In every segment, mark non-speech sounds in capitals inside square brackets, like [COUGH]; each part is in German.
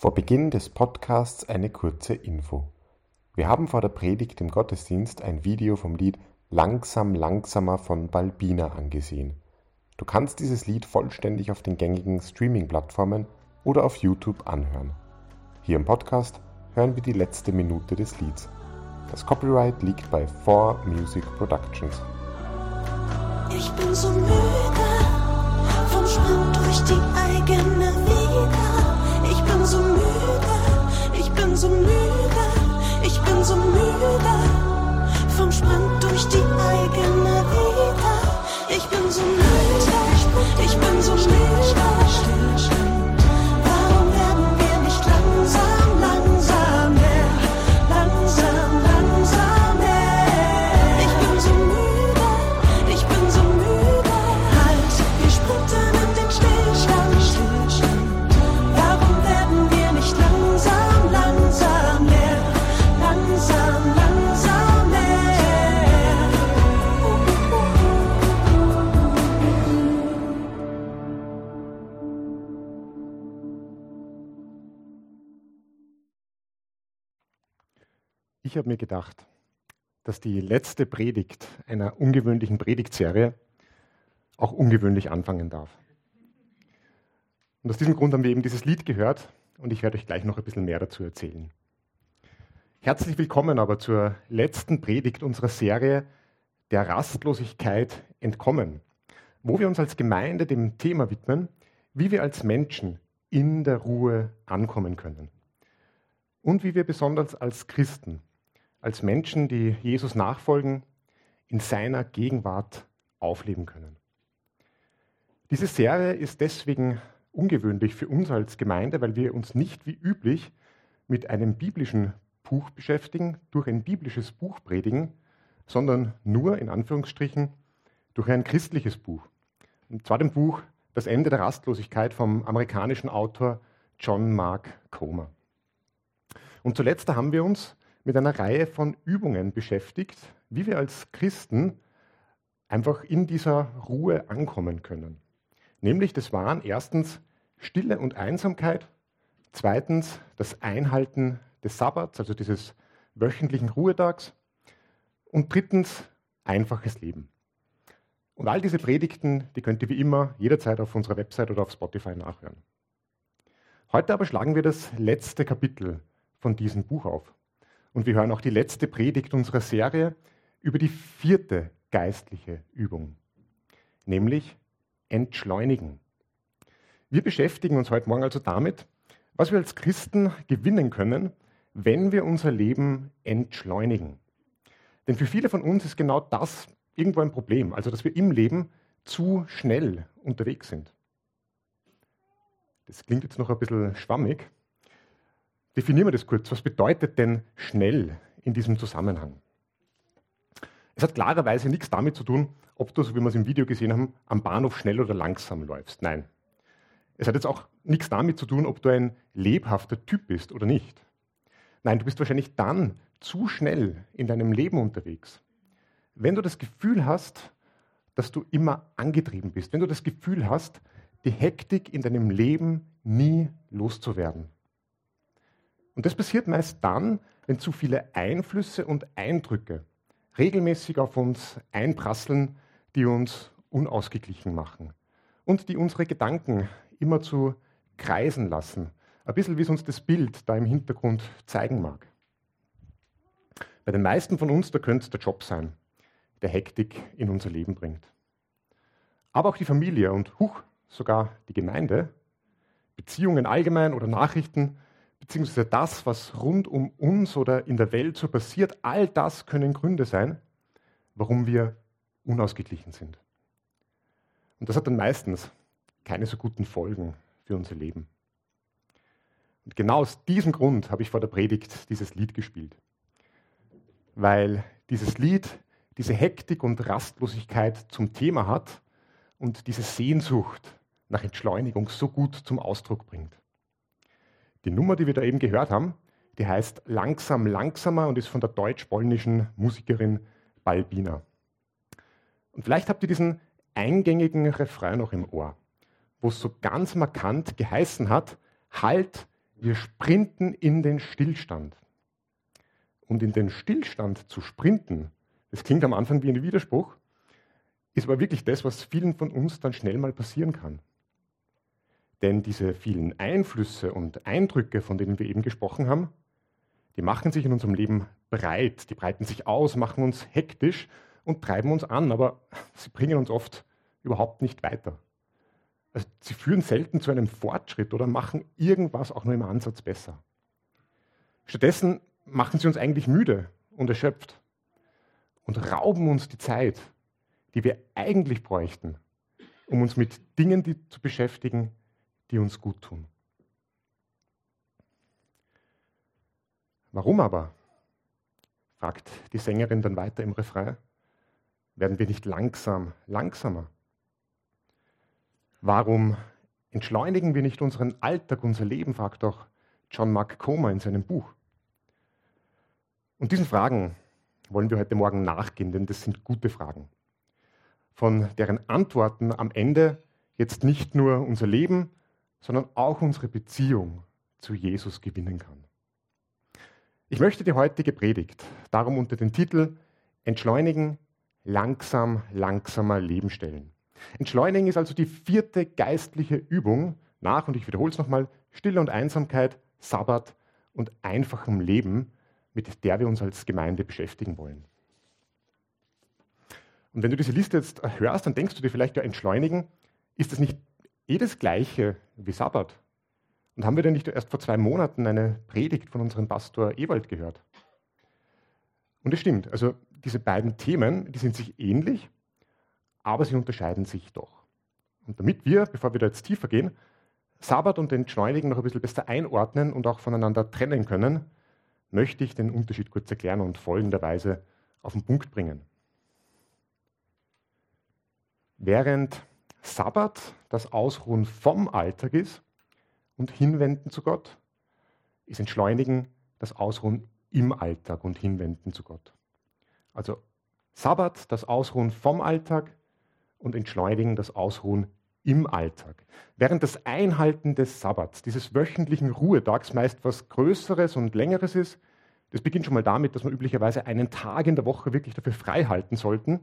Vor Beginn des Podcasts eine kurze Info. Wir haben vor der Predigt im Gottesdienst ein Video vom Lied Langsam, langsamer von Balbina angesehen. Du kannst dieses Lied vollständig auf den gängigen Streaming-Plattformen oder auf YouTube anhören. Hier im Podcast hören wir die letzte Minute des Lieds. Das Copyright liegt bei 4 Music Productions. Ich bin so müde vom Sprint durch die eigene Vita. So müde, ich bin so müde vom Sprint durch die eigene Vita. Ich bin so müde, ich bin so müde. Habe mir gedacht, dass die letzte Predigt einer ungewöhnlichen Predigtserie auch ungewöhnlich anfangen darf. Und aus diesem Grund haben wir eben dieses Lied gehört und ich werde euch gleich noch ein bisschen mehr dazu erzählen. Herzlich willkommen aber zur letzten Predigt unserer Serie der Rastlosigkeit entkommen, wo wir uns als Gemeinde dem Thema widmen, wie wir als Menschen in der Ruhe ankommen können und wie wir besonders als Christen, als Menschen, die Jesus nachfolgen, in seiner Gegenwart aufleben können. Diese Serie ist deswegen ungewöhnlich für uns als Gemeinde, weil wir uns nicht wie üblich mit einem biblischen Buch beschäftigen, durch ein biblisches Buch predigen, sondern nur in Anführungsstrichen durch ein christliches Buch. Und zwar dem Buch Das Ende der Rastlosigkeit vom amerikanischen Autor John Mark Comer. Und zuletzt haben wir uns mit einer Reihe von Übungen beschäftigt, wie wir als Christen einfach in dieser Ruhe ankommen können. Nämlich, das waren erstens Stille und Einsamkeit, zweitens das Einhalten des Sabbats, also dieses wöchentlichen Ruhetags und drittens einfaches Leben. Und all diese Predigten, die könnt ihr wie immer jederzeit auf unserer Website oder auf Spotify nachhören. Heute aber schlagen wir das letzte Kapitel von diesem Buch auf. Und wir hören auch die letzte Predigt unserer Serie über die vierte geistliche Übung, nämlich Entschleunigen. Wir beschäftigen uns heute Morgen also damit, was wir als Christen gewinnen können, wenn wir unser Leben entschleunigen. Denn für viele von uns ist genau das irgendwo ein Problem, also dass wir im Leben zu schnell unterwegs sind. Das klingt jetzt noch ein bisschen schwammig, Definieren wir das kurz. Was bedeutet denn schnell in diesem Zusammenhang? Es hat klarerweise nichts damit zu tun, ob du, so wie wir es im Video gesehen haben, am Bahnhof schnell oder langsam läufst. Nein. Es hat jetzt auch nichts damit zu tun, ob du ein lebhafter Typ bist oder nicht. Nein, du bist wahrscheinlich dann zu schnell in deinem Leben unterwegs, wenn du das Gefühl hast, dass du immer angetrieben bist, wenn du das Gefühl hast, die Hektik in deinem Leben nie loszuwerden. Und das passiert meist dann, wenn zu viele Einflüsse und Eindrücke regelmäßig auf uns einprasseln, die uns unausgeglichen machen und die unsere Gedanken immer zu kreisen lassen. Ein bisschen wie es uns das Bild da im Hintergrund zeigen mag. Bei den meisten von uns, da könnte es der Job sein, der Hektik in unser Leben bringt. Aber auch die Familie und huch, sogar die Gemeinde, Beziehungen allgemein oder Nachrichten, beziehungsweise das, was rund um uns oder in der Welt so passiert, all das können Gründe sein, warum wir unausgeglichen sind. Und das hat dann meistens keine so guten Folgen für unser Leben. Und genau aus diesem Grund habe ich vor der Predigt dieses Lied gespielt. Weil dieses Lied diese Hektik und Rastlosigkeit zum Thema hat und diese Sehnsucht nach Entschleunigung so gut zum Ausdruck bringt. Die Nummer, die wir da eben gehört haben, die heißt Langsam Langsamer und ist von der deutsch-polnischen Musikerin Balbina. Und vielleicht habt ihr diesen eingängigen Refrain noch im Ohr, wo es so ganz markant geheißen hat, halt, Wir sprinten in den Stillstand. Und in den Stillstand zu sprinten, das klingt am Anfang wie ein Widerspruch, ist aber wirklich das, was vielen von uns dann schnell mal passieren kann. Denn diese vielen Einflüsse und Eindrücke, von denen wir eben gesprochen haben, die machen sich in unserem Leben breit, die breiten sich aus, machen uns hektisch und treiben uns an, aber [LAUGHS] sie bringen uns oft überhaupt nicht weiter. Also sie führen selten zu einem Fortschritt oder machen irgendwas auch nur im Ansatz besser. Stattdessen machen sie uns eigentlich müde und erschöpft und rauben uns die Zeit, die wir eigentlich bräuchten, um uns mit Dingen die, zu beschäftigen, die uns gut tun. Warum aber? fragt die Sängerin dann weiter im Refrain. Werden wir nicht langsam langsamer? Warum entschleunigen wir nicht unseren Alltag, unser Leben, fragt doch John Mark Comer in seinem Buch. Und diesen Fragen wollen wir heute Morgen nachgehen, denn das sind gute Fragen, von deren Antworten am Ende jetzt nicht nur unser Leben, sondern auch unsere Beziehung zu Jesus gewinnen kann. Ich möchte die heutige Predigt darum unter den Titel Entschleunigen, langsam, langsamer Leben stellen. Entschleunigen ist also die vierte geistliche Übung nach, und ich wiederhole es nochmal, Stille und Einsamkeit, Sabbat und einfachem Leben, mit der wir uns als Gemeinde beschäftigen wollen. Und wenn du diese Liste jetzt hörst, dann denkst du dir vielleicht, ja, entschleunigen, ist das nicht eh das Gleiche wie Sabbat? Und haben wir denn nicht erst vor zwei Monaten eine Predigt von unserem Pastor Ewald gehört? Und es stimmt, also diese beiden Themen, die sind sich ähnlich, aber sie unterscheiden sich doch. Und damit wir, bevor wir da jetzt tiefer gehen, Sabbat und Entschleunigen noch ein bisschen besser einordnen und auch voneinander trennen können, möchte ich den Unterschied kurz erklären und folgenderweise auf den Punkt bringen. Während Sabbat das Ausruhen vom Alltag ist und Hinwenden zu Gott, ist Entschleunigen das Ausruhen im Alltag und Hinwenden zu Gott. Also Sabbat das Ausruhen vom Alltag und Entschleunigen das Ausruhen im Alltag. Während das Einhalten des Sabbats, dieses wöchentlichen Ruhetags, meist was Größeres und Längeres ist, das beginnt schon mal damit, dass wir üblicherweise einen Tag in der Woche wirklich dafür frei halten sollten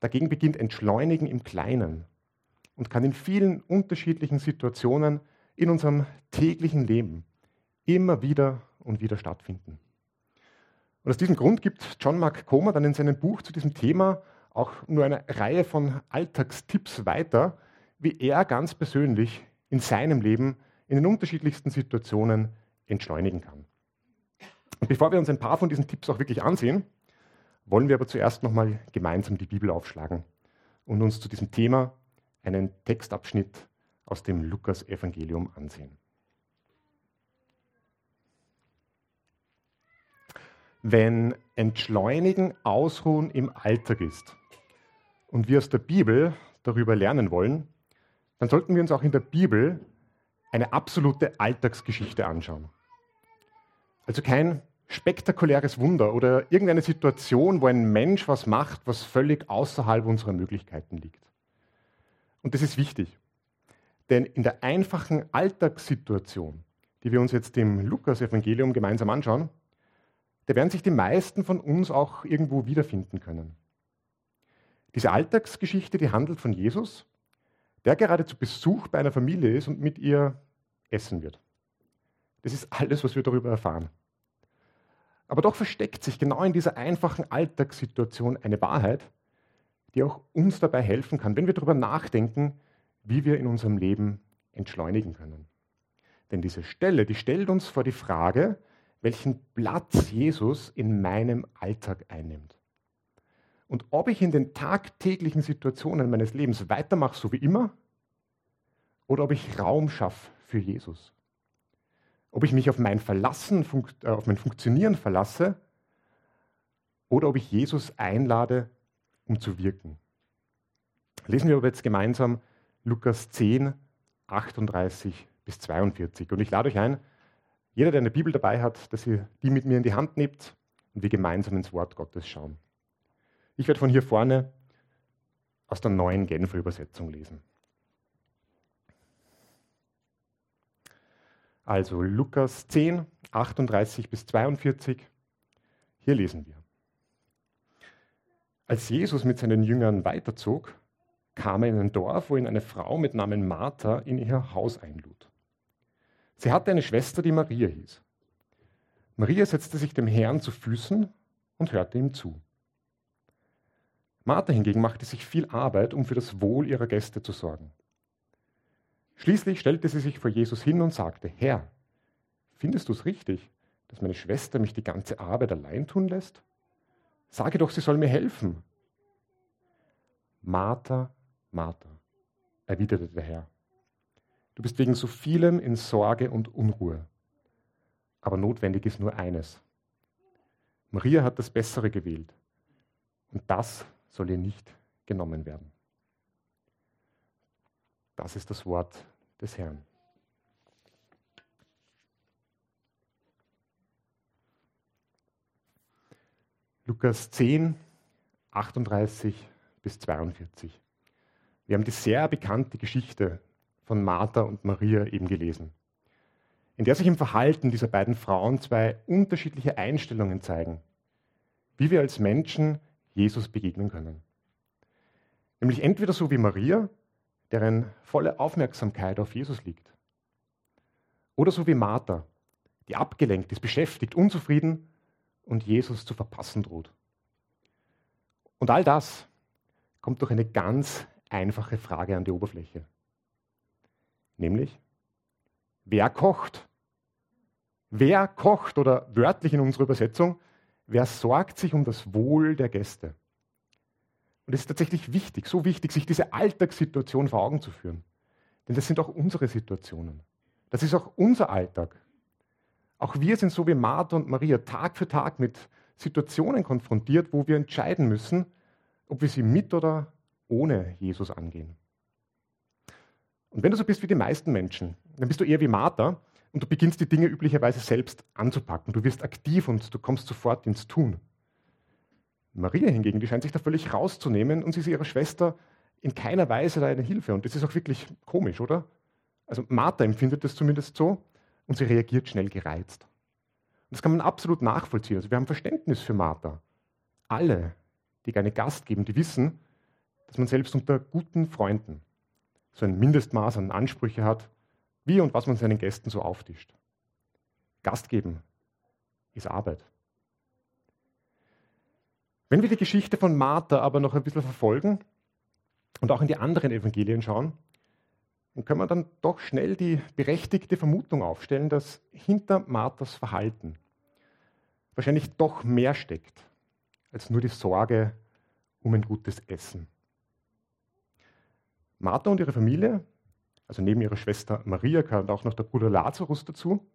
Dagegen beginnt Entschleunigen im Kleinen und kann in vielen unterschiedlichen Situationen in unserem täglichen Leben immer wieder und wieder stattfinden. Und aus diesem Grund gibt John Mark Comer dann in seinem Buch zu diesem Thema auch nur eine Reihe von Alltagstipps weiter, wie er ganz persönlich in seinem Leben in den unterschiedlichsten Situationen entschleunigen kann. Und bevor wir uns ein paar von diesen Tipps auch wirklich ansehen, wollen wir aber zuerst nochmal gemeinsam die Bibel aufschlagen und uns zu diesem Thema einen Textabschnitt aus dem Lukas-Evangelium ansehen. Wenn Entschleunigen Ausruhen im Alltag ist und wir aus der Bibel darüber lernen wollen, dann sollten wir uns auch in der Bibel eine absolute Alltagsgeschichte anschauen. Also kein spektakuläres Wunder oder irgendeine Situation, wo ein Mensch was macht, was völlig außerhalb unserer Möglichkeiten liegt. Und das ist wichtig. Denn in der einfachen Alltagssituation, die wir uns jetzt im Lukas-Evangelium gemeinsam anschauen, da werden sich die meisten von uns auch irgendwo wiederfinden können. Diese Alltagsgeschichte, die handelt von Jesus, der gerade zu Besuch bei einer Familie ist und mit ihr essen wird. Das ist alles, was wir darüber erfahren. Aber doch versteckt sich genau in dieser einfachen Alltagssituation eine Wahrheit, die auch uns dabei helfen kann, wenn wir darüber nachdenken, wie wir in unserem Leben entschleunigen können. Denn diese Stelle, die stellt uns vor die Frage, welchen Platz Jesus in meinem Alltag einnimmt. Und ob ich in den tagtäglichen Situationen meines Lebens weitermache, so wie immer, oder ob ich Raum schaffe für Jesus ob ich mich auf mein Verlassen, äh, auf mein Funktionieren verlasse oder ob ich Jesus einlade, um zu wirken. Lesen wir aber jetzt gemeinsam Lukas 10, 38 bis 42. Und ich lade euch ein, jeder, der eine Bibel dabei hat, dass ihr die mit mir in die Hand nehmt und wir gemeinsam ins Wort Gottes schauen. Ich werde von hier vorne aus der neuen Genfer Übersetzung lesen. Also Lukas 10, 38 bis 42. Hier lesen wir. Als Jesus mit seinen Jüngern weiterzog, kam er in ein Dorf, wo ihn eine Frau mit Namen Martha in ihr Haus einlud. Sie hatte eine Schwester, die Maria hieß. Maria setzte sich dem Herrn zu Füßen und hörte ihm zu. Martha hingegen machte sich viel Arbeit, um für das Wohl ihrer Gäste zu sorgen. Schließlich stellte sie sich vor Jesus hin und sagte, Herr, findest du es richtig, dass meine Schwester mich die ganze Arbeit allein tun lässt? Sage doch, sie soll mir helfen. Martha, Martha, erwiderte der Herr, du bist wegen so vielem in Sorge und Unruhe. Aber notwendig ist nur eines. Maria hat das Bessere gewählt. Und das soll ihr nicht genommen werden. Das ist das Wort des Herrn. Lukas 10, 38 bis 42. Wir haben die sehr bekannte Geschichte von Martha und Maria eben gelesen in der sich im Verhalten dieser beiden Frauen zwei unterschiedliche Einstellungen zeigen, wie wir als Menschen Jesus begegnen können. Nämlich entweder so wie Maria, deren volle Aufmerksamkeit auf Jesus liegt, oder so wie Martha, die abgelenkt ist, beschäftigt, unzufrieden und Jesus zu verpassen droht. Und all das kommt durch eine ganz einfache Frage an die Oberfläche. Nämlich, Wer kocht? Wer kocht oder wörtlich in unserer Übersetzung, wer sorgt sich um das Wohl der Gäste? Und es ist tatsächlich wichtig, so wichtig, sich diese Alltagssituation vor Augen zu führen. Denn das sind auch unsere Situationen. Das ist auch unser Alltag. Auch wir sind so wie Martha und Maria Tag für Tag mit Situationen konfrontiert, wo wir entscheiden müssen, ob wir sie mit oder ohne Jesus angehen. Und wenn du so bist wie die meisten Menschen, dann bist du eher wie Martha und du beginnst die Dinge üblicherweise selbst anzupacken. Du wirst aktiv und du kommst sofort ins Tun. Maria hingegen, die scheint sich da völlig rauszunehmen und sie ist ihrer Schwester in keiner Weise da eine Hilfe. Und das ist auch wirklich komisch, oder? Also Martha empfindet das zumindest so und sie reagiert schnell gereizt. Und das kann man absolut nachvollziehen. Also wir haben Verständnis für Martha. Alle, die gerne Gast geben, die wissen, dass man selbst unter guten Freunden so ein Mindestmaß an Ansprüche hat, wie und was man seinen Gästen so auftischt. Gast geben ist Arbeit. Wenn wir die Geschichte von Martha aber noch ein bisschen verfolgen und auch in die anderen Evangelien schauen, dann können wir dann doch schnell die berechtigte Vermutung aufstellen, dass hinter Marthas Verhalten wahrscheinlich doch mehr steckt als nur die Sorge um ein gutes Essen. Martha und ihre Familie, also neben ihrer Schwester Maria gehört auch noch der Bruder Lazarus dazu,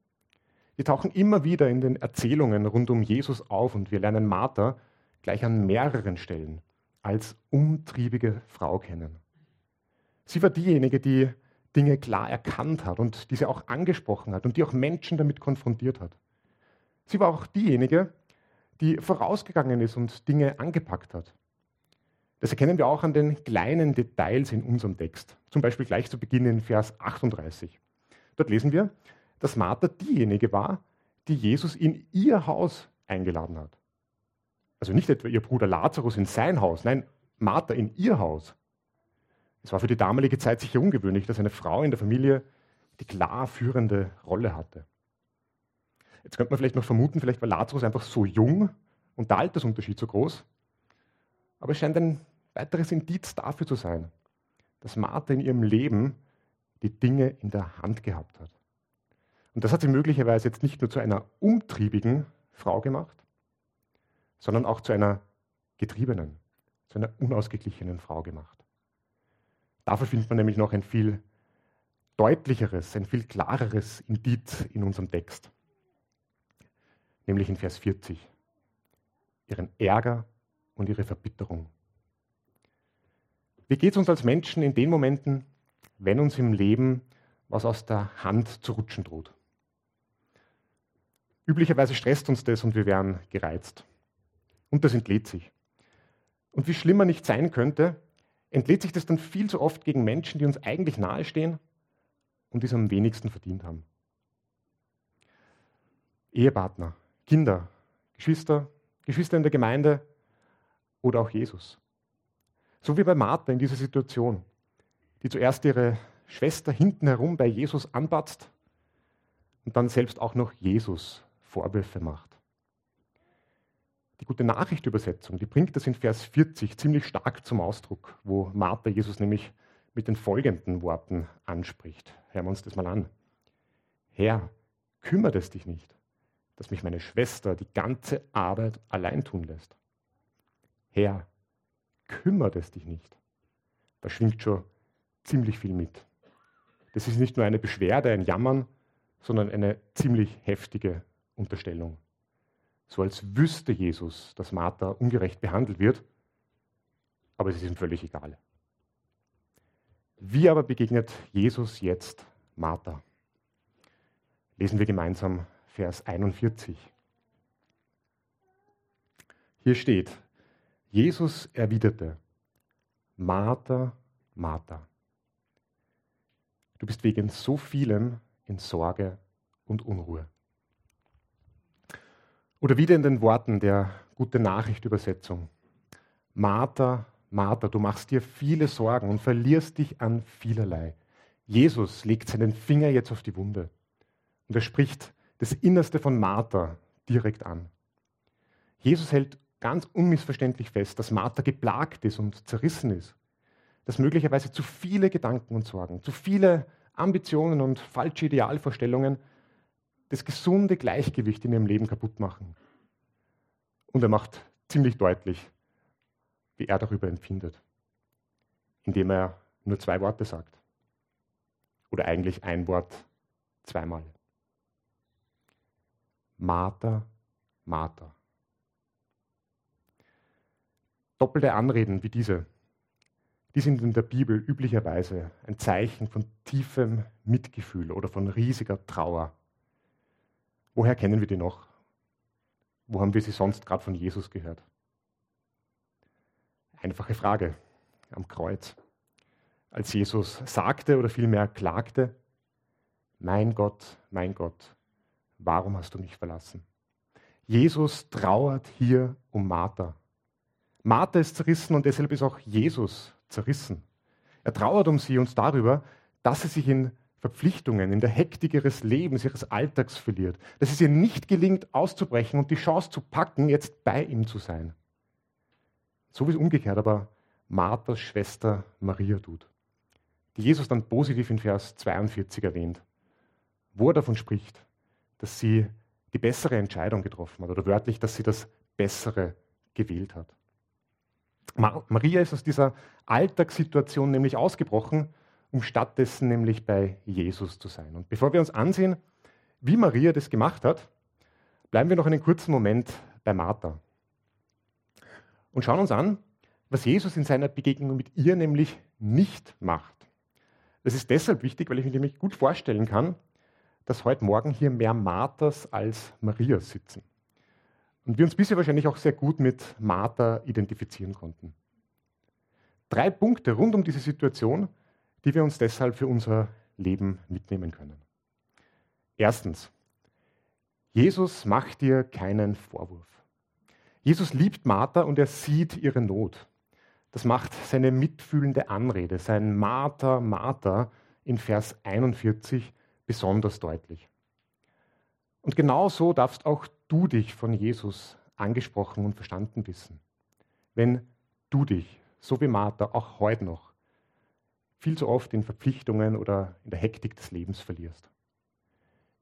die tauchen immer wieder in den Erzählungen rund um Jesus auf und wir lernen Martha gleich an mehreren Stellen als umtriebige Frau kennen. Sie war diejenige, die Dinge klar erkannt hat und diese auch angesprochen hat und die auch Menschen damit konfrontiert hat. Sie war auch diejenige, die vorausgegangen ist und Dinge angepackt hat. Das erkennen wir auch an den kleinen Details in unserem Text. Zum Beispiel gleich zu Beginn in Vers 38. Dort lesen wir, dass Martha diejenige war, die Jesus in ihr Haus eingeladen hat. Also nicht etwa ihr Bruder Lazarus in sein Haus, nein, Martha in ihr Haus. Es war für die damalige Zeit sicher ungewöhnlich, dass eine Frau in der Familie die klar führende Rolle hatte. Jetzt könnte man vielleicht noch vermuten, vielleicht war Lazarus einfach so jung und der Altersunterschied so groß. Aber es scheint ein weiteres Indiz dafür zu sein, dass Martha in ihrem Leben die Dinge in der Hand gehabt hat. Und das hat sie möglicherweise jetzt nicht nur zu einer umtriebigen Frau gemacht, sondern auch zu einer getriebenen, zu einer unausgeglichenen Frau gemacht. Dafür findet man nämlich noch ein viel deutlicheres, ein viel klareres Indiz in unserem Text, nämlich in Vers 40. Ihren Ärger und ihre Verbitterung wie geht es uns als Menschen in den Momenten, wenn uns im Leben was aus der Hand zu rutschen droht? Üblicherweise stresst uns das und wir werden gereizt. Und das entlädt sich. Und wie schlimmer nicht sein könnte, entlädt sich das dann viel zu oft gegen Menschen, die uns eigentlich nahestehen und die es am wenigsten verdient haben. Ehepartner, Kinder, Geschwister, Geschwister in der Gemeinde oder auch Jesus. So wie bei Martha in dieser Situation, die zuerst ihre Schwester hinten herum bei Jesus anbatzt und dann selbst auch noch Jesus Vorwürfe macht. Die gute Nachricht-Übersetzung, die bringt das in Vers 40 ziemlich stark zum Ausdruck, wo Martha Jesus nämlich mit den folgenden Worten anspricht. Hören wir uns das mal an. Herr, kümmert es dich nicht, dass mich meine Schwester die ganze Arbeit allein tun lässt? Herr, kümmert es dich nicht? Da schwingt schon ziemlich viel mit. Das ist nicht nur eine Beschwerde, ein Jammern, sondern eine ziemlich heftige Unterstellung. So als wüsste Jesus, dass Martha ungerecht behandelt wird, aber es ist ihm völlig egal. Wie aber begegnet Jesus jetzt Martha? Lesen wir gemeinsam Vers 41. Hier steht, Jesus erwiderte, Martha, Martha, du bist wegen so vielem in Sorge und Unruhe. Oder wieder in den Worten der Gute Nachricht Übersetzung. Martha, Martha, du machst dir viele Sorgen und verlierst dich an vielerlei. Jesus legt seinen Finger jetzt auf die Wunde und er spricht das Innerste von Martha direkt an. Jesus hält ganz unmissverständlich fest, dass Martha geplagt ist und zerrissen ist, dass möglicherweise zu viele Gedanken und Sorgen, zu viele Ambitionen und falsche Idealvorstellungen das gesunde Gleichgewicht in ihrem Leben kaputt machen. Und er macht ziemlich deutlich, wie er darüber empfindet, indem er nur zwei Worte sagt. Oder eigentlich ein Wort zweimal. Martha, Martha. Doppelte Anreden wie diese, die sind in der Bibel üblicherweise ein Zeichen von tiefem Mitgefühl oder von riesiger Trauer Woher kennen wir die noch? Wo haben wir sie sonst gerade von Jesus gehört? Einfache Frage am Kreuz. Als Jesus sagte oder vielmehr klagte, mein Gott, mein Gott, warum hast du mich verlassen? Jesus trauert hier um Martha. Martha ist zerrissen und deshalb ist auch Jesus zerrissen. Er trauert um sie und darüber, dass sie sich in Verpflichtungen, in der Hektik ihres Lebens, ihres Alltags verliert, dass es ihr nicht gelingt, auszubrechen und die Chance zu packen, jetzt bei ihm zu sein. So wie es umgekehrt aber Marthas Schwester Maria tut, die Jesus dann positiv in Vers 42 erwähnt, wo er davon spricht, dass sie die bessere Entscheidung getroffen hat oder wörtlich, dass sie das Bessere gewählt hat. Maria ist aus dieser Alltagssituation nämlich ausgebrochen um stattdessen nämlich bei Jesus zu sein. Und bevor wir uns ansehen, wie Maria das gemacht hat, bleiben wir noch einen kurzen Moment bei Martha und schauen uns an, was Jesus in seiner Begegnung mit ihr nämlich nicht macht. Das ist deshalb wichtig, weil ich mir nämlich gut vorstellen kann, dass heute Morgen hier mehr Marthas als Marias sitzen. Und wir uns bisher wahrscheinlich auch sehr gut mit Martha identifizieren konnten. Drei Punkte rund um diese Situation die wir uns deshalb für unser Leben mitnehmen können. Erstens, Jesus macht dir keinen Vorwurf. Jesus liebt Martha und er sieht ihre Not. Das macht seine mitfühlende Anrede, sein Martha, Martha in Vers 41 besonders deutlich. Und genau so darfst auch du dich von Jesus angesprochen und verstanden wissen. Wenn du dich, so wie Martha, auch heute noch viel zu oft in Verpflichtungen oder in der Hektik des Lebens verlierst.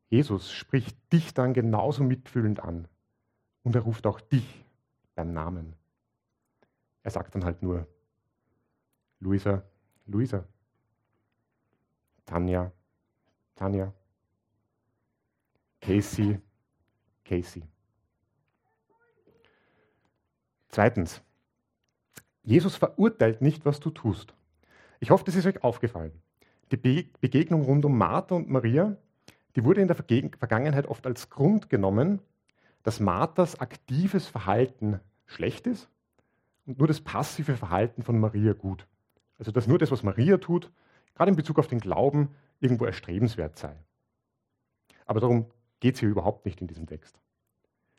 Jesus spricht dich dann genauso mitfühlend an und er ruft auch dich beim Namen. Er sagt dann halt nur, Luisa, Luisa, Tanja, Tanja, Casey, Casey. Zweitens, Jesus verurteilt nicht, was du tust. Ich hoffe, das ist euch aufgefallen. Die Be Begegnung rund um Martha und Maria, die wurde in der Vergangenheit oft als Grund genommen, dass Marthas aktives Verhalten schlecht ist und nur das passive Verhalten von Maria gut. Also dass nur das, was Maria tut, gerade in Bezug auf den Glauben, irgendwo erstrebenswert sei. Aber darum geht es hier überhaupt nicht in diesem Text.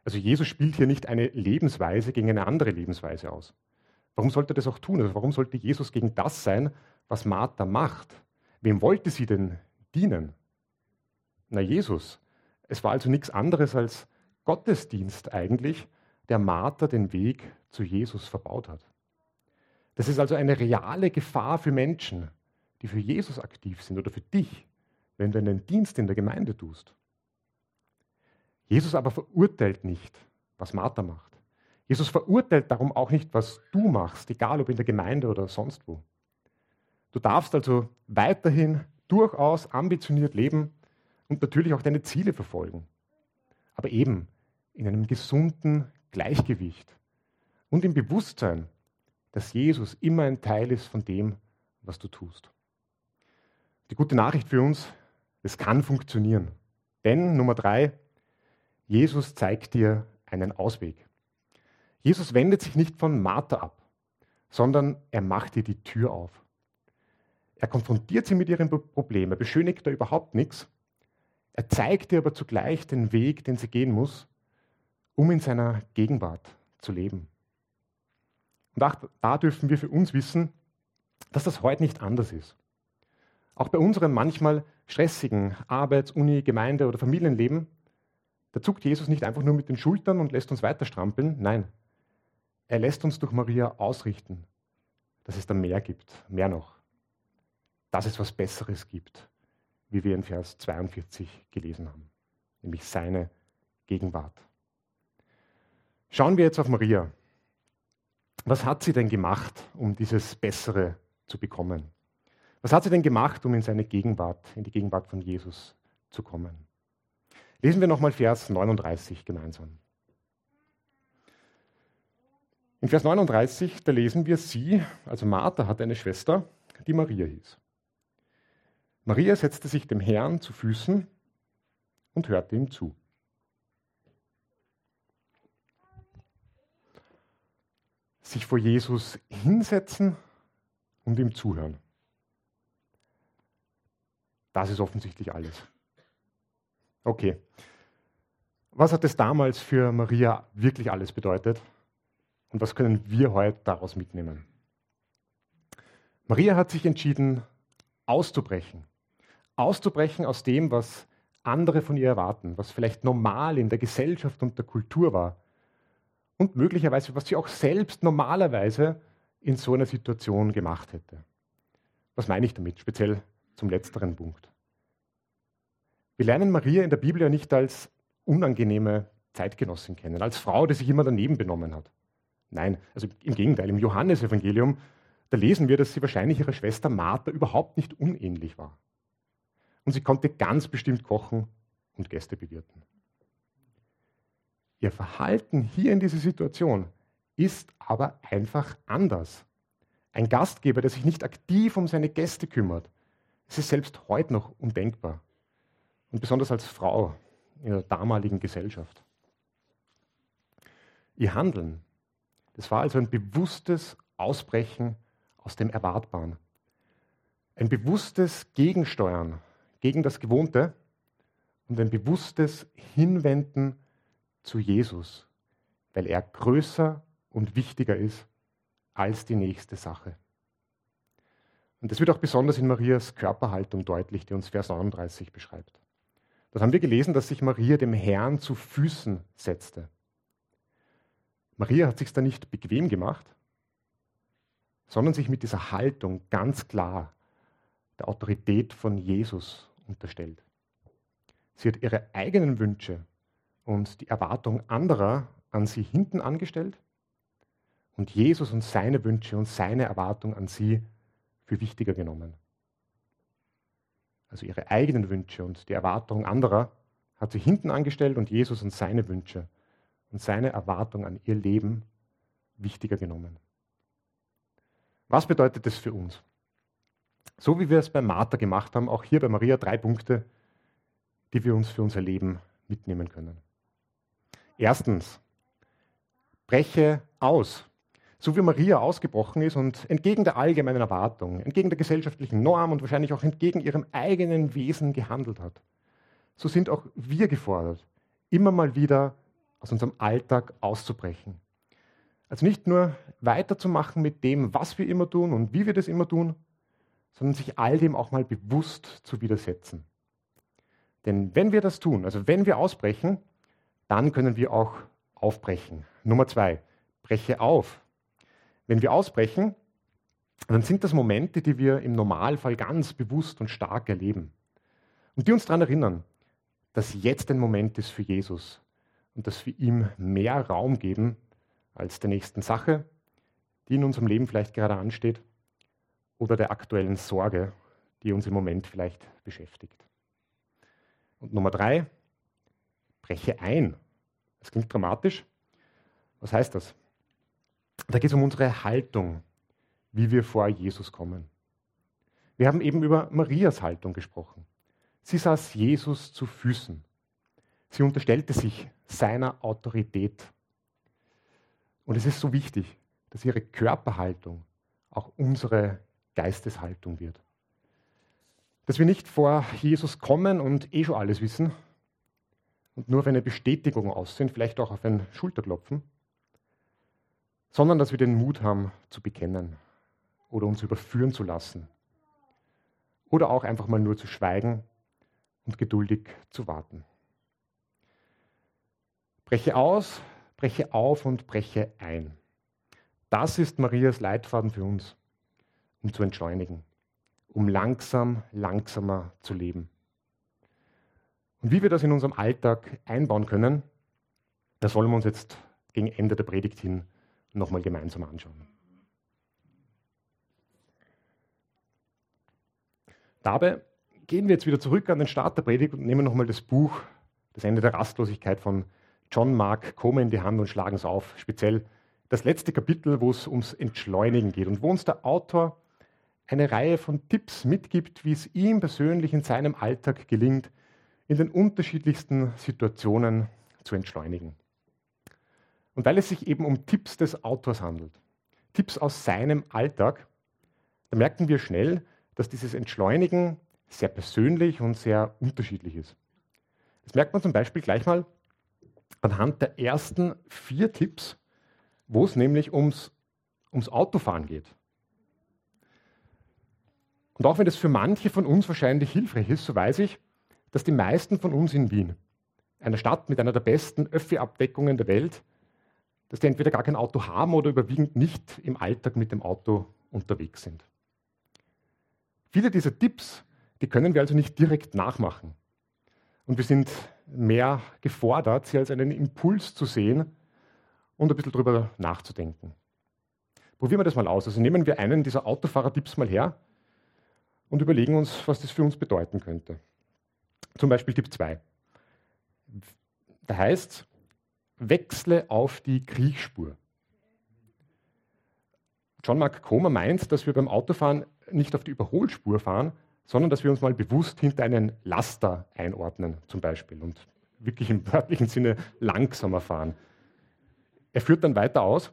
Also Jesus spielt hier nicht eine Lebensweise gegen eine andere Lebensweise aus. Warum sollte er das auch tun? Also warum sollte Jesus gegen das sein, was Martha macht? Wem wollte sie denn dienen? Na, Jesus. Es war also nichts anderes als Gottesdienst eigentlich, der Martha den Weg zu Jesus verbaut hat. Das ist also eine reale Gefahr für Menschen, die für Jesus aktiv sind oder für dich, wenn du einen Dienst in der Gemeinde tust. Jesus aber verurteilt nicht, was Martha macht. Jesus verurteilt darum auch nicht, was du machst, egal ob in der Gemeinde oder sonst wo. Du darfst also weiterhin durchaus ambitioniert leben und natürlich auch deine Ziele verfolgen. Aber eben in einem gesunden Gleichgewicht und im Bewusstsein, dass Jesus immer ein Teil ist von dem, was du tust. Die gute Nachricht für uns, es kann funktionieren. Denn Nummer drei, Jesus zeigt dir einen Ausweg. Jesus wendet sich nicht von Martha ab, sondern er macht ihr die Tür auf. Er konfrontiert sie mit ihrem Problem, er beschönigt da überhaupt nichts. Er zeigt ihr aber zugleich den Weg, den sie gehen muss, um in seiner Gegenwart zu leben. Und auch da dürfen wir für uns wissen, dass das heute nicht anders ist. Auch bei unserem manchmal stressigen Arbeits-, Uni-, Gemeinde- oder Familienleben da zuckt Jesus nicht einfach nur mit den Schultern und lässt uns weiter strampeln. Nein, er lässt uns durch Maria ausrichten, dass es da mehr gibt, mehr noch. Dass es was Besseres gibt, wie wir in Vers 42 gelesen haben, nämlich seine Gegenwart. Schauen wir jetzt auf Maria. Was hat sie denn gemacht, um dieses Bessere zu bekommen? Was hat sie denn gemacht, um in seine Gegenwart, in die Gegenwart von Jesus zu kommen? Lesen wir nochmal Vers 39 gemeinsam. In Vers 39, da lesen wir, sie, also Martha, hatte eine Schwester, die Maria hieß. Maria setzte sich dem Herrn zu Füßen und hörte ihm zu. Sich vor Jesus hinsetzen und ihm zuhören. Das ist offensichtlich alles. Okay. Was hat es damals für Maria wirklich alles bedeutet? Und was können wir heute daraus mitnehmen? Maria hat sich entschieden, auszubrechen. Auszubrechen aus dem, was andere von ihr erwarten, was vielleicht normal in der Gesellschaft und der Kultur war. Und möglicherweise, was sie auch selbst normalerweise in so einer Situation gemacht hätte. Was meine ich damit, speziell zum letzteren Punkt? Wir lernen Maria in der Bibel ja nicht als unangenehme Zeitgenossin kennen, als Frau, die sich immer daneben benommen hat. Nein, also im Gegenteil, im Johannesevangelium, da lesen wir, dass sie wahrscheinlich ihrer Schwester Martha überhaupt nicht unähnlich war. Und sie konnte ganz bestimmt kochen und Gäste bewirten. Ihr Verhalten hier in dieser Situation ist aber einfach anders. Ein Gastgeber, der sich nicht aktiv um seine Gäste kümmert, es ist selbst heute noch undenkbar und besonders als Frau in der damaligen Gesellschaft. Ihr Handeln, das war also ein bewusstes Ausbrechen aus dem Erwartbaren. Ein bewusstes Gegensteuern gegen das Gewohnte und ein bewusstes Hinwenden zu Jesus, weil er größer und wichtiger ist als die nächste Sache. Und das wird auch besonders in Marias Körperhaltung deutlich, die uns Vers 39 beschreibt. Dort haben wir gelesen, dass sich Maria dem Herrn zu Füßen setzte. Maria hat sich da nicht bequem gemacht, sondern sich mit dieser Haltung ganz klar der Autorität von Jesus unterstellt. Sie hat ihre eigenen Wünsche und die Erwartung anderer an sie hinten angestellt und Jesus und seine Wünsche und seine Erwartung an sie für wichtiger genommen also ihre eigenen Wünsche und die Erwartungen anderer, hat sie hinten angestellt und Jesus und seine Wünsche und seine Erwartung an ihr Leben wichtiger genommen. Was bedeutet das für uns? So wie wir es bei Martha gemacht haben, auch hier bei Maria drei Punkte, die wir uns für unser Leben mitnehmen können. Erstens, breche aus so wie Maria ausgebrochen ist und entgegen der allgemeinen Erwartung, entgegen der gesellschaftlichen Norm und wahrscheinlich auch entgegen ihrem eigenen Wesen gehandelt hat. so sind auch wir gefordert, immer mal wieder aus unserem Alltag auszubrechen. Also nicht nur weiterzumachen mit dem, was wir immer tun und wie wir das immer tun, sondern sich all dem auch mal bewusst zu widersetzen. Denn wenn wir das tun, also wenn wir ausbrechen, dann können wir auch aufbrechen. Nummer zwei, breche auf. Wenn wir ausbrechen, dann sind das Momente, die wir im Normalfall ganz bewusst und stark erleben. Und die uns daran erinnern, dass jetzt ein Moment ist für Jesus und dass wir ihm mehr Raum geben als der nächsten Sache, die in unserem Leben vielleicht gerade ansteht oder der aktuellen Sorge, die uns im Moment vielleicht beschäftigt. Und Nummer drei, breche ein. Das klingt dramatisch. Was heißt das? Da geht es um unsere Haltung, wie wir vor Jesus kommen. Wir haben eben über Marias Haltung gesprochen. Sie saß Jesus zu Füßen. Sie unterstellte sich seiner Autorität. Und es ist so wichtig, dass ihre Körperhaltung auch unsere Geisteshaltung wird. Dass wir nicht vor Jesus kommen und eh schon alles wissen und nur auf eine Bestätigung aussehen, vielleicht auch auf ein Schulterklopfen, sondern dass wir den Mut haben zu bekennen oder uns überführen zu lassen oder auch einfach mal nur zu schweigen und geduldig zu warten. Breche aus, breche auf und breche ein. Das ist Marias Leitfaden für uns, um zu entschleunigen, um langsam, langsamer zu leben. Und wie wir das in unserem Alltag einbauen können, das wollen wir uns jetzt gegen Ende der Predigt hin nochmal gemeinsam anschauen. Dabei gehen wir jetzt wieder zurück an den Start der Predigt und nehmen nochmal das Buch Das Ende der Rastlosigkeit von John Mark Comer in die Hand und schlagen es auf. Speziell das letzte Kapitel, wo es ums Entschleunigen geht und wo uns der Autor eine Reihe von Tipps mitgibt, wie es ihm persönlich in seinem Alltag gelingt, in den unterschiedlichsten Situationen zu entschleunigen. Und weil es sich eben um Tipps des Autors handelt, Tipps aus seinem Alltag, da merken wir schnell, dass dieses Entschleunigen sehr persönlich und sehr unterschiedlich ist. Das merkt man zum Beispiel gleich mal anhand der ersten vier Tipps, wo es nämlich ums, ums Autofahren geht. Und auch wenn das für manche von uns wahrscheinlich hilfreich ist, so weiß ich, dass die meisten von uns in Wien, einer Stadt mit einer der besten Öffi-Abdeckungen der Welt, dass die entweder gar kein Auto haben oder überwiegend nicht im Alltag mit dem Auto unterwegs sind. Viele dieser Tipps, die können wir also nicht direkt nachmachen. Und wir sind mehr gefordert, sie als einen Impuls zu sehen und ein bisschen darüber nachzudenken. Probieren wir das mal aus. Also nehmen wir einen dieser Autofahrer-Tipps mal her und überlegen uns, was das für uns bedeuten könnte. Zum Beispiel Tipp 2. Da heißt, wechsle auf die Kriechspur. John Mark Comer meint, dass wir beim Autofahren nicht auf die Überholspur fahren, sondern dass wir uns mal bewusst hinter einen Laster einordnen, zum Beispiel, und wirklich im [LAUGHS] wörtlichen Sinne langsamer fahren. Er führt dann weiter aus,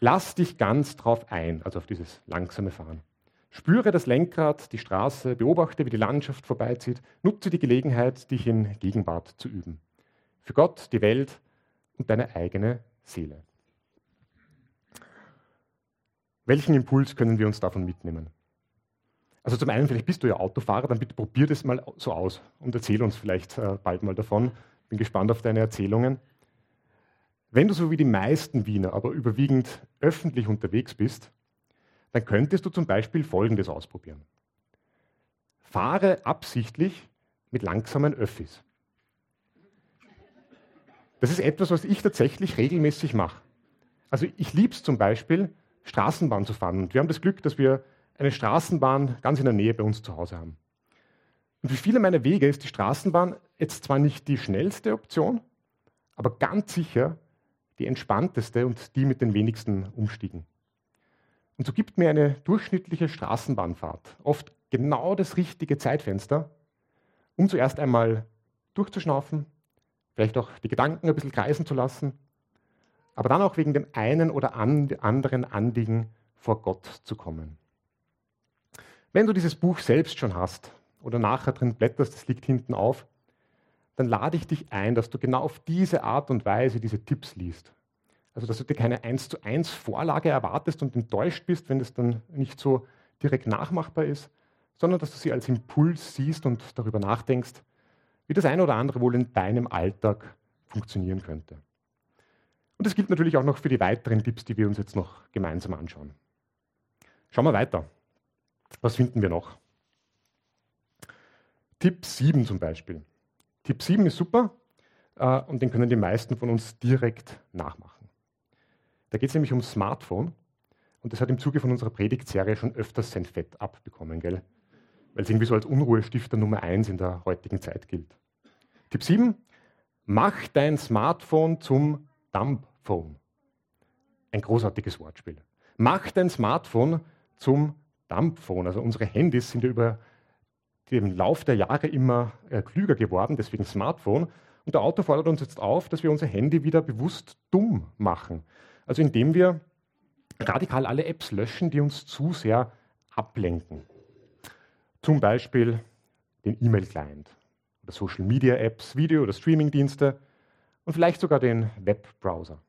lass dich ganz drauf ein, also auf dieses langsame Fahren. Spüre das Lenkrad, die Straße, beobachte, wie die Landschaft vorbeizieht, nutze die Gelegenheit, dich in Gegenwart zu üben. Für Gott, die Welt und deine eigene Seele. Welchen Impuls können wir uns davon mitnehmen? Also zum einen, vielleicht bist du ja Autofahrer, dann bitte probier das mal so aus und erzähl uns vielleicht äh, bald mal davon. Bin gespannt auf deine Erzählungen. Wenn du so wie die meisten Wiener aber überwiegend öffentlich unterwegs bist, dann könntest du zum Beispiel Folgendes ausprobieren. Fahre absichtlich mit langsamen Öffis. Das ist etwas, was ich tatsächlich regelmäßig mache. Also ich liebe es zum Beispiel, Straßenbahn zu fahren. Und wir haben das Glück, dass wir eine Straßenbahn ganz in der Nähe bei uns zu Hause haben. Und für viele meiner Wege ist die Straßenbahn jetzt zwar nicht die schnellste Option, aber ganz sicher die entspannteste und die mit den wenigsten Umstiegen. Und so gibt mir eine durchschnittliche Straßenbahnfahrt oft genau das richtige Zeitfenster, um zuerst einmal durchzuschnaufen, vielleicht auch die Gedanken ein bisschen kreisen zu lassen, aber dann auch wegen dem einen oder anderen Anliegen vor Gott zu kommen. Wenn du dieses Buch selbst schon hast oder nachher drin blätterst, das liegt hinten auf, dann lade ich dich ein, dass du genau auf diese Art und Weise diese Tipps liest. Also, dass du dir keine 1 zu 1 Vorlage erwartest und enttäuscht bist, wenn es dann nicht so direkt nachmachbar ist, sondern dass du sie als Impuls siehst und darüber nachdenkst, wie das eine oder andere wohl in deinem Alltag funktionieren könnte. Und das gilt natürlich auch noch für die weiteren Tipps, die wir uns jetzt noch gemeinsam anschauen. Schauen wir weiter. Was finden wir noch? Tipp 7 zum Beispiel. Tipp 7 ist super äh, und den können die meisten von uns direkt nachmachen. Da geht es nämlich ums Smartphone und das hat im Zuge von unserer Predigtserie schon öfters sein Fett abbekommen, gell? weil es irgendwie so als Unruhestifter Nummer 1 in der heutigen Zeit gilt. Tipp 7, mach dein Smartphone zum Dumpphone. Ein großartiges Wortspiel. Mach dein Smartphone zum Dumpphone. Also unsere Handys sind ja über den Lauf der Jahre immer äh, klüger geworden, deswegen Smartphone. Und der Autor fordert uns jetzt auf, dass wir unser Handy wieder bewusst dumm machen. Also indem wir radikal alle Apps löschen, die uns zu sehr ablenken. Zum Beispiel den E-Mail-Client oder Social-Media-Apps, Video- oder Streaming-Dienste und vielleicht sogar den Webbrowser.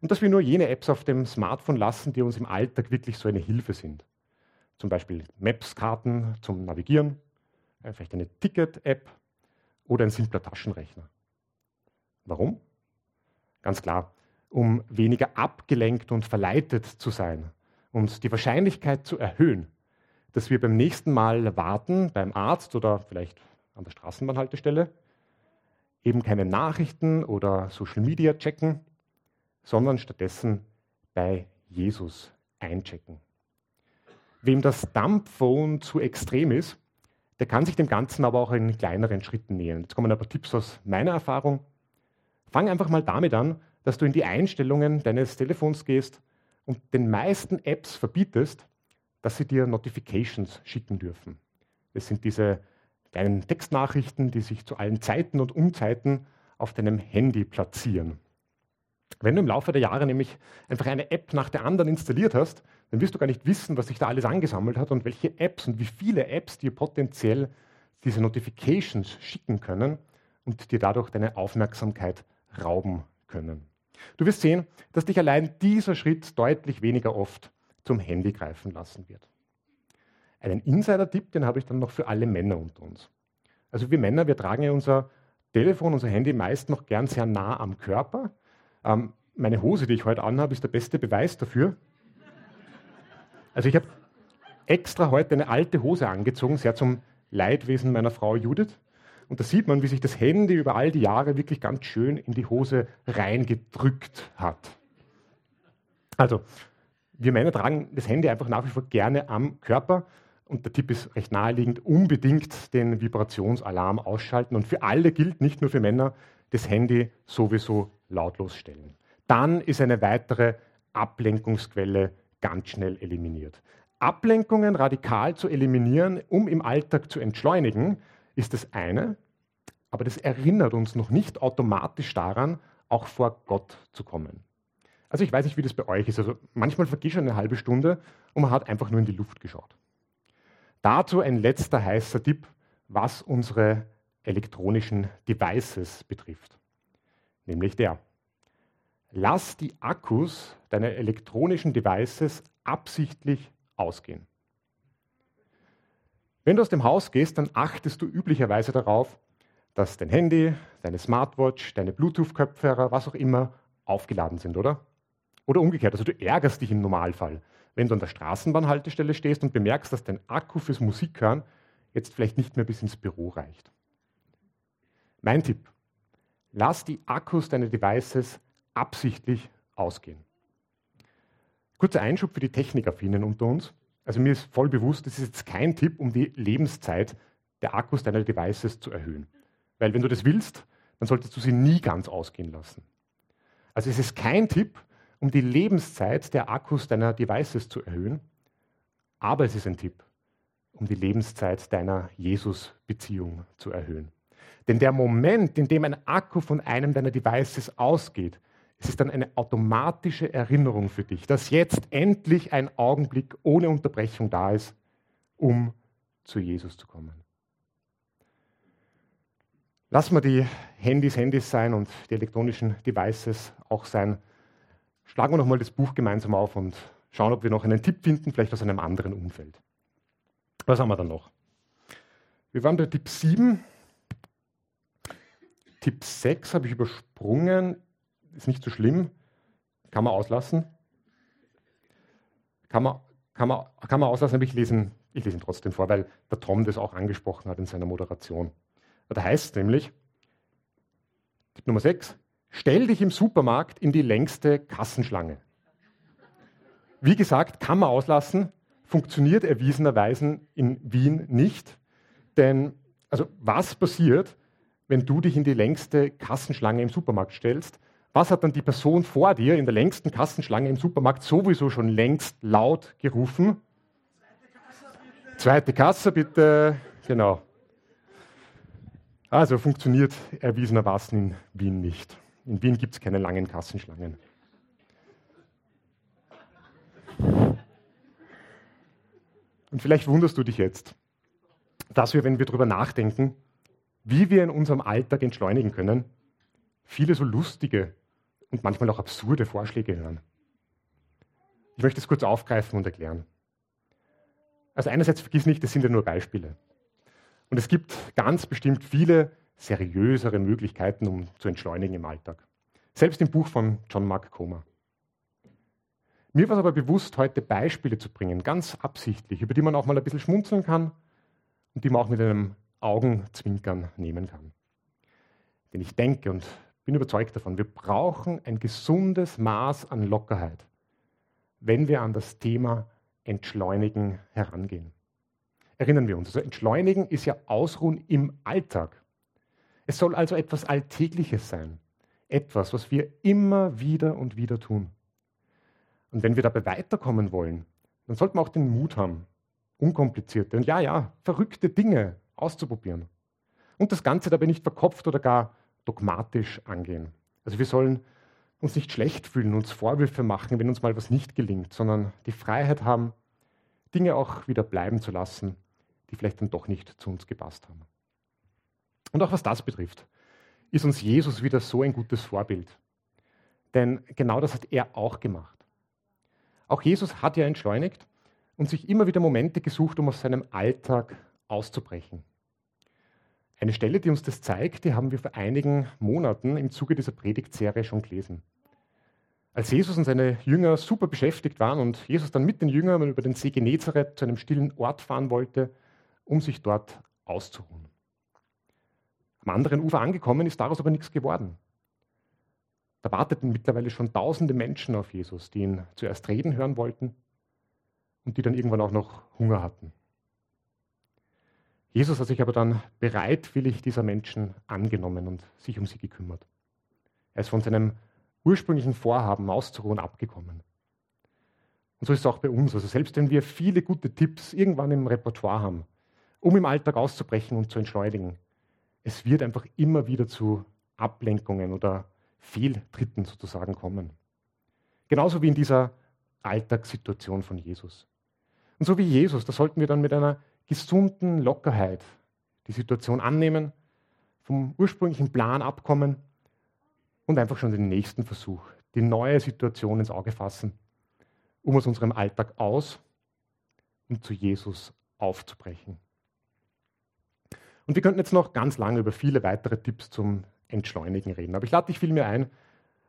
Und dass wir nur jene Apps auf dem Smartphone lassen, die uns im Alltag wirklich so eine Hilfe sind. Zum Beispiel Maps-Karten zum Navigieren, äh, vielleicht eine Ticket-App oder ein simpler Taschenrechner. Warum? Ganz klar, um weniger abgelenkt und verleitet zu sein und die Wahrscheinlichkeit zu erhöhen, dass wir beim nächsten Mal warten, beim Arzt oder vielleicht an der Straßenbahnhaltestelle, eben keine Nachrichten oder Social Media checken, sondern stattdessen bei Jesus einchecken. Wem das Dumbphone zu extrem ist, der kann sich dem Ganzen aber auch in kleineren Schritten nähern. Jetzt kommen ein paar Tipps aus meiner Erfahrung. Fang einfach mal damit an, dass du in die Einstellungen deines Telefons gehst und den meisten Apps verbietest, dass sie dir Notifications schicken dürfen. Das sind diese kleinen Textnachrichten, die sich zu allen Zeiten und Unzeiten auf deinem Handy platzieren. Wenn du im Laufe der Jahre nämlich einfach eine App nach der anderen installiert hast, dann wirst du gar nicht wissen, was sich da alles angesammelt hat und welche Apps und wie viele Apps dir potenziell diese Notifications schicken können und dir dadurch deine Aufmerksamkeit rauben können. Du wirst sehen, dass dich allein dieser Schritt deutlich weniger oft zum Handy greifen lassen wird. Einen Insider-Tipp, den habe ich dann noch für alle Männer unter uns. Also wir Männer, wir tragen ja unser Telefon, unser Handy meist noch gern sehr nah am Körper. Ähm, meine Hose, die ich heute anhabe, ist der beste Beweis dafür. Also ich habe extra heute eine alte Hose angezogen, sehr zum Leidwesen meiner Frau Judith. Und da sieht man, wie sich das Handy über all die Jahre wirklich ganz schön in die Hose reingedrückt hat. Also, wir Männer tragen das Handy einfach nach wie vor gerne am Körper. Und der Tipp ist recht naheliegend, unbedingt den Vibrationsalarm ausschalten. Und für alle gilt, nicht nur für Männer, das Handy sowieso lautlos stellen. Dann ist eine weitere Ablenkungsquelle ganz schnell eliminiert. Ablenkungen radikal zu eliminieren, um im Alltag zu entschleunigen, ist das eine, aber das erinnert uns noch nicht automatisch daran, auch vor Gott zu kommen. Also ich weiß nicht, wie das bei euch ist. Also manchmal vergeht schon eine halbe Stunde und man hat einfach nur in die Luft geschaut. Dazu ein letzter heißer Tipp, was unsere elektronischen Devices betrifft. Nämlich der. Lass die Akkus deiner elektronischen Devices absichtlich ausgehen. Wenn du aus dem Haus gehst, dann achtest du üblicherweise darauf, dass dein Handy, deine Smartwatch, deine Bluetooth-Kopfhörer, was auch immer, aufgeladen sind, oder? Oder umgekehrt, also du ärgerst dich im Normalfall, wenn du an der Straßenbahnhaltestelle stehst und bemerkst, dass dein Akku fürs Musikhören jetzt vielleicht nicht mehr bis ins Büro reicht. Mein Tipp, lass die Akkus deiner Devices absichtlich ausgehen. Kurzer Einschub für die Technikaffinen unter uns. Also mir ist voll bewusst, das ist jetzt kein Tipp, um die Lebenszeit der Akkus deiner Devices zu erhöhen. Weil wenn du das willst, dann solltest du sie nie ganz ausgehen lassen. Also es ist kein Tipp, um die Lebenszeit der Akkus deiner Devices zu erhöhen, aber es ist ein Tipp, um die Lebenszeit deiner Jesus-Beziehung zu erhöhen. Denn der Moment, in dem ein Akku von einem deiner Devices ausgeht, es ist dann eine automatische Erinnerung für dich, dass jetzt endlich ein Augenblick ohne Unterbrechung da ist, um zu Jesus zu kommen. Lassen wir die Handys Handys sein und die elektronischen Devices auch sein. Schlagen wir nochmal das Buch gemeinsam auf und schauen, ob wir noch einen Tipp finden, vielleicht aus einem anderen Umfeld. Was haben wir dann noch? Wir waren bei Tipp 7. Tipp 6 habe ich übersprungen. Ist nicht so schlimm. Kann man auslassen. Kann man, kann man, kann man auslassen, aber ich lese, ich lese ihn trotzdem vor, weil der Tom das auch angesprochen hat in seiner Moderation. Da heißt nämlich, Tipp Nummer 6, stell dich im Supermarkt in die längste Kassenschlange. Wie gesagt, kann man auslassen, funktioniert erwiesenerweise in Wien nicht. Denn, also was passiert, wenn du dich in die längste Kassenschlange im Supermarkt stellst? Was hat dann die Person vor dir in der längsten Kassenschlange im Supermarkt sowieso schon längst laut gerufen? Zweite Kasse bitte. Genau. Also funktioniert erwiesenermaßen in Wien nicht. In Wien gibt es keine langen Kassenschlangen. Und vielleicht wunderst du dich jetzt, dass wir, wenn wir darüber nachdenken, wie wir in unserem Alltag entschleunigen können, viele so lustige und manchmal auch absurde Vorschläge hören. Ich möchte es kurz aufgreifen und erklären. Also einerseits vergiss nicht, das sind ja nur Beispiele. Und es gibt ganz bestimmt viele seriösere Möglichkeiten, um zu entschleunigen im Alltag. Selbst im Buch von John Mark Comer. Mir war es aber bewusst, heute Beispiele zu bringen, ganz absichtlich, über die man auch mal ein bisschen schmunzeln kann und die man auch mit einem Augenzwinkern nehmen kann. Denn ich denke und bin überzeugt davon, wir brauchen ein gesundes Maß an Lockerheit, wenn wir an das Thema Entschleunigen herangehen. Erinnern wir uns, also Entschleunigen ist ja Ausruhen im Alltag. Es soll also etwas Alltägliches sein, etwas, was wir immer wieder und wieder tun. Und wenn wir dabei weiterkommen wollen, dann sollten wir auch den Mut haben, unkomplizierte und ja, ja, verrückte Dinge auszuprobieren. Und das Ganze dabei nicht verkopft oder gar dogmatisch angehen. Also wir sollen uns nicht schlecht fühlen, uns Vorwürfe machen, wenn uns mal was nicht gelingt, sondern die Freiheit haben, Dinge auch wieder bleiben zu lassen die vielleicht dann doch nicht zu uns gepasst haben. Und auch was das betrifft, ist uns Jesus wieder so ein gutes Vorbild. Denn genau das hat er auch gemacht. Auch Jesus hat ja entschleunigt und sich immer wieder Momente gesucht, um aus seinem Alltag auszubrechen. Eine Stelle, die uns das zeigt, die haben wir vor einigen Monaten im Zuge dieser Predigtserie schon gelesen. Als Jesus und seine Jünger super beschäftigt waren und Jesus dann mit den Jüngern über den See Genezareth zu einem stillen Ort fahren wollte, um sich dort auszuruhen. Am anderen Ufer angekommen ist daraus aber nichts geworden. Da warteten mittlerweile schon tausende Menschen auf Jesus, die ihn zuerst reden hören wollten und die dann irgendwann auch noch Hunger hatten. Jesus hat sich aber dann bereitwillig dieser Menschen angenommen und sich um sie gekümmert. Er ist von seinem ursprünglichen Vorhaben auszuruhen abgekommen. Und so ist es auch bei uns. Also selbst wenn wir viele gute Tipps irgendwann im Repertoire haben, um im Alltag auszubrechen und zu entschleunigen. Es wird einfach immer wieder zu Ablenkungen oder Fehltritten sozusagen kommen. Genauso wie in dieser Alltagssituation von Jesus. Und so wie Jesus, da sollten wir dann mit einer gesunden Lockerheit die Situation annehmen, vom ursprünglichen Plan abkommen und einfach schon den nächsten Versuch, die neue Situation ins Auge fassen, um aus unserem Alltag aus und zu Jesus aufzubrechen. Und wir könnten jetzt noch ganz lange über viele weitere Tipps zum Entschleunigen reden. Aber ich lade dich vielmehr ein,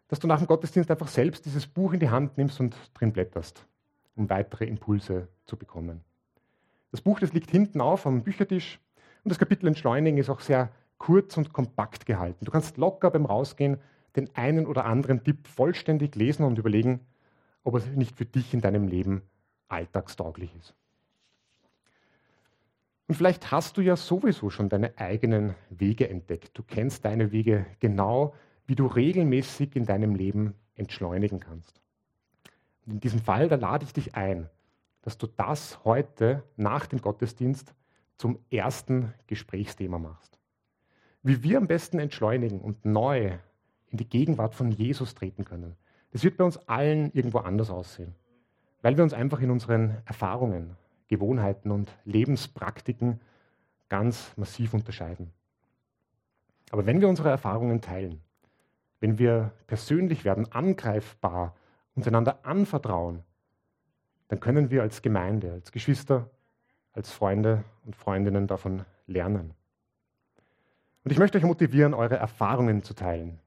dass du nach dem Gottesdienst einfach selbst dieses Buch in die Hand nimmst und drin blätterst, um weitere Impulse zu bekommen. Das Buch, das liegt hinten auf am Büchertisch und das Kapitel Entschleunigen ist auch sehr kurz und kompakt gehalten. Du kannst locker beim Rausgehen den einen oder anderen Tipp vollständig lesen und überlegen, ob er nicht für dich in deinem Leben alltagstauglich ist. Und vielleicht hast du ja sowieso schon deine eigenen Wege entdeckt. Du kennst deine Wege genau, wie du regelmäßig in deinem Leben entschleunigen kannst. Und in diesem Fall, da lade ich dich ein, dass du das heute nach dem Gottesdienst zum ersten Gesprächsthema machst. Wie wir am besten entschleunigen und neu in die Gegenwart von Jesus treten können. Das wird bei uns allen irgendwo anders aussehen, weil wir uns einfach in unseren Erfahrungen, Gewohnheiten und Lebenspraktiken ganz massiv unterscheiden. Aber wenn wir unsere Erfahrungen teilen, wenn wir persönlich werden, angreifbar, uns einander anvertrauen, dann können wir als Gemeinde, als Geschwister, als Freunde und Freundinnen davon lernen. Und ich möchte euch motivieren, eure Erfahrungen zu teilen,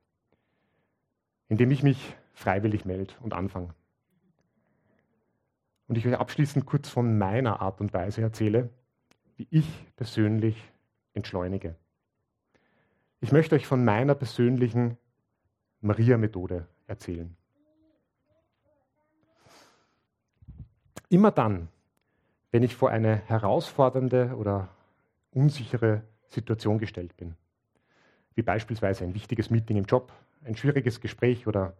indem ich mich freiwillig melde und anfange. Und ich euch abschließend kurz von meiner Art und Weise erzähle, wie ich persönlich entschleunige. Ich möchte euch von meiner persönlichen Maria-Methode erzählen. Immer dann, wenn ich vor eine herausfordernde oder unsichere Situation gestellt bin, wie beispielsweise ein wichtiges Meeting im Job, ein schwieriges Gespräch oder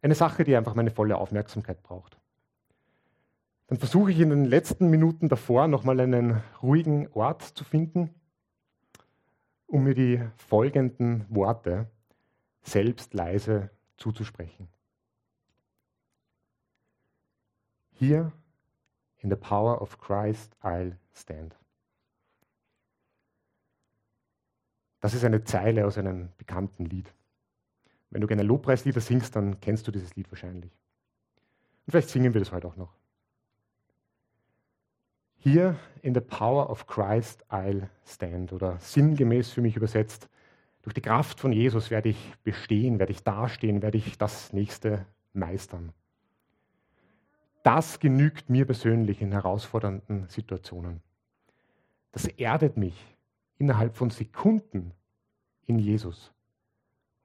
eine Sache, die einfach meine volle Aufmerksamkeit braucht. Dann versuche ich in den letzten Minuten davor nochmal einen ruhigen Ort zu finden, um mir die folgenden Worte selbst leise zuzusprechen. Hier in the power of Christ I'll stand. Das ist eine Zeile aus einem bekannten Lied. Wenn du gerne Lobpreislieder singst, dann kennst du dieses Lied wahrscheinlich. Und vielleicht singen wir das heute auch noch. Hier in the power of Christ I'll stand oder sinngemäß für mich übersetzt, durch die Kraft von Jesus werde ich bestehen, werde ich dastehen, werde ich das nächste meistern. Das genügt mir persönlich in herausfordernden Situationen. Das erdet mich innerhalb von Sekunden in Jesus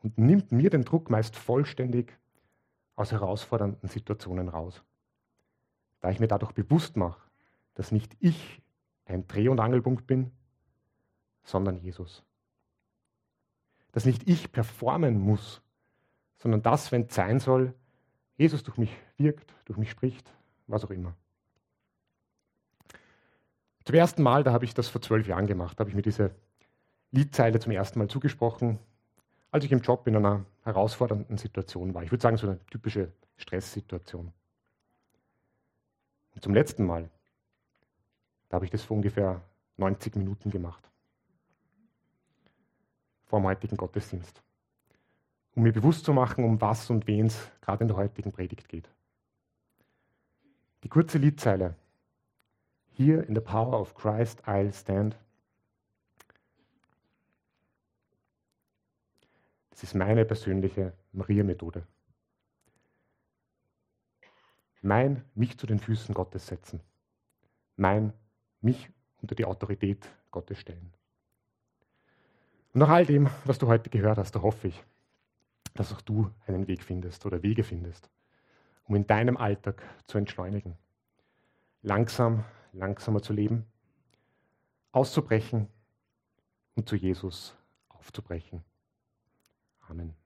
und nimmt mir den Druck meist vollständig aus herausfordernden Situationen raus. Da ich mir dadurch bewusst mache, dass nicht ich ein Dreh- und Angelpunkt bin, sondern Jesus. Dass nicht ich performen muss, sondern das, wenn es sein soll, Jesus durch mich wirkt, durch mich spricht, was auch immer. Zum ersten Mal, da habe ich das vor zwölf Jahren gemacht, habe ich mir diese Liedzeile zum ersten Mal zugesprochen, als ich im Job in einer herausfordernden Situation war. Ich würde sagen, so eine typische Stresssituation. Und zum letzten Mal, da habe ich das vor ungefähr 90 Minuten gemacht. Vor dem heutigen Gottesdienst um mir bewusst zu machen, um was und wen es gerade in der heutigen Predigt geht. Die kurze Liedzeile Here in the power of Christ I'll stand. Das ist meine persönliche Maria-Methode. Mein mich zu den Füßen Gottes setzen. Mein mich unter die Autorität Gottes stellen. Und nach all dem, was du heute gehört hast, da hoffe ich, dass auch du einen Weg findest oder Wege findest, um in deinem Alltag zu entschleunigen. Langsam, langsamer zu leben, auszubrechen und zu Jesus aufzubrechen. Amen.